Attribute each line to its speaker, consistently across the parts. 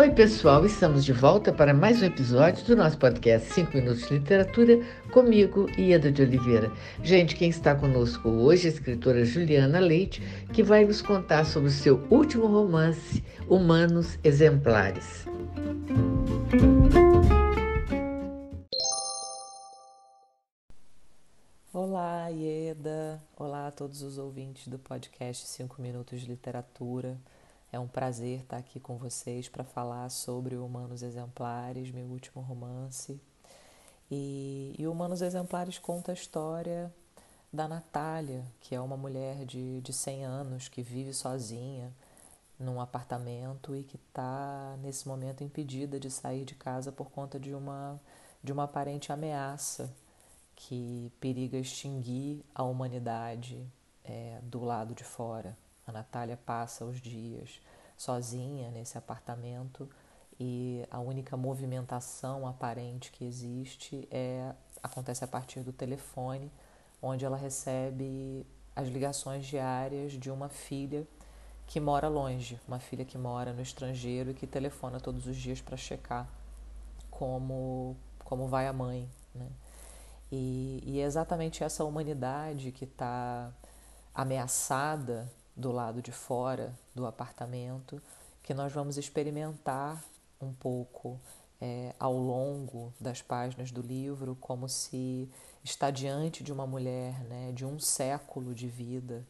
Speaker 1: Oi, pessoal, estamos de volta para mais um episódio do nosso podcast 5 Minutos de Literatura, comigo, Ieda de Oliveira. Gente, quem está conosco hoje é a escritora Juliana Leite, que vai nos contar sobre o seu último romance, Humanos Exemplares.
Speaker 2: Olá, Ieda. Olá a todos os ouvintes do podcast 5 Minutos de Literatura. É um prazer estar aqui com vocês para falar sobre Humanos Exemplares, meu último romance. E, e Humanos Exemplares conta a história da Natália, que é uma mulher de, de 100 anos que vive sozinha num apartamento e que está, nesse momento, impedida de sair de casa por conta de uma, de uma aparente ameaça que periga extinguir a humanidade é, do lado de fora. A Natália passa os dias sozinha nesse apartamento e a única movimentação aparente que existe é acontece a partir do telefone, onde ela recebe as ligações diárias de uma filha que mora longe, uma filha que mora no estrangeiro e que telefona todos os dias para checar como como vai a mãe, né? E, e é exatamente essa humanidade que está ameaçada do lado de fora do apartamento, que nós vamos experimentar um pouco é, ao longo das páginas do livro, como se está diante de uma mulher né, de um século de vida,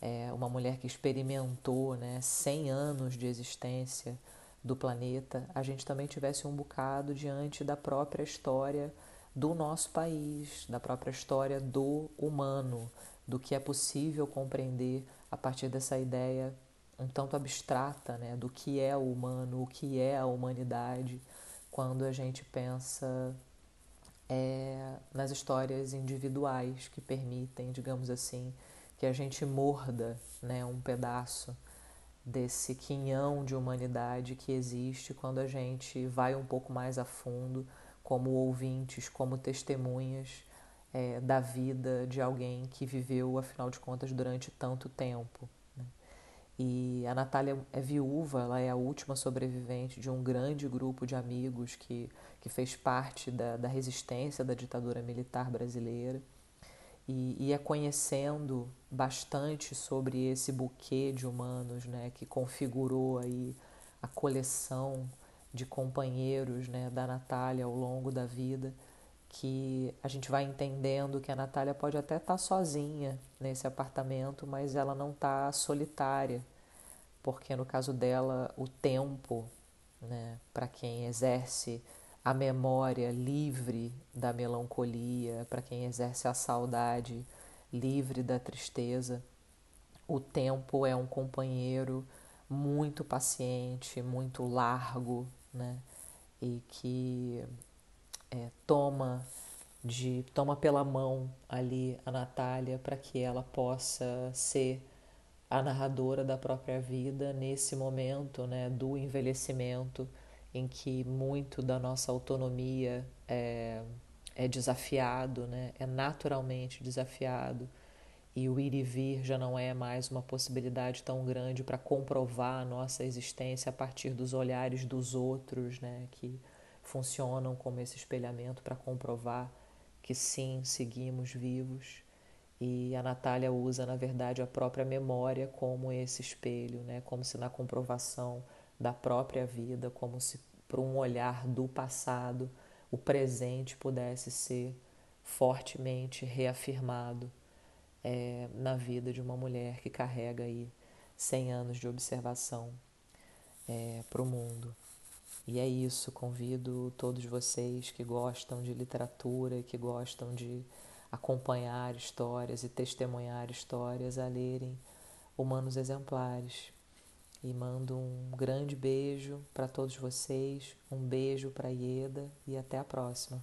Speaker 2: é, uma mulher que experimentou né, 100 anos de existência do planeta, a gente também tivesse um bocado diante da própria história do nosso país, da própria história do humano, do que é possível compreender a partir dessa ideia um tanto abstrata né, do que é o humano, o que é a humanidade, quando a gente pensa é, nas histórias individuais que permitem, digamos assim, que a gente morda né, um pedaço desse quinhão de humanidade que existe quando a gente vai um pouco mais a fundo, como ouvintes, como testemunhas é, da vida de alguém que viveu, afinal de contas, durante tanto tempo. Né? E a Natália é viúva, ela é a última sobrevivente de um grande grupo de amigos que, que fez parte da, da resistência da ditadura militar brasileira. E, e, é conhecendo bastante sobre esse buquê de humanos né, que configurou aí a coleção de companheiros né, da Natália ao longo da vida que a gente vai entendendo que a Natália pode até estar tá sozinha nesse apartamento, mas ela não está solitária, porque no caso dela o tempo, né, para quem exerce a memória livre da melancolia, para quem exerce a saudade livre da tristeza, o tempo é um companheiro muito paciente, muito largo, né? E que é, toma de toma pela mão ali a Natália para que ela possa ser a narradora da própria vida nesse momento né, do envelhecimento em que muito da nossa autonomia é, é desafiado, né, é naturalmente desafiado e o ir e vir já não é mais uma possibilidade tão grande para comprovar a nossa existência a partir dos olhares dos outros, né, que funcionam como esse espelhamento para comprovar que sim, seguimos vivos. E a Natália usa, na verdade, a própria memória como esse espelho, né? como se na comprovação da própria vida, como se por um olhar do passado, o presente pudesse ser fortemente reafirmado é, na vida de uma mulher que carrega aí 100 anos de observação é, para o mundo. E é isso, convido todos vocês que gostam de literatura que gostam de acompanhar histórias e testemunhar histórias a lerem Humanos Exemplares. E mando um grande beijo para todos vocês, um beijo para Ieda e até a próxima.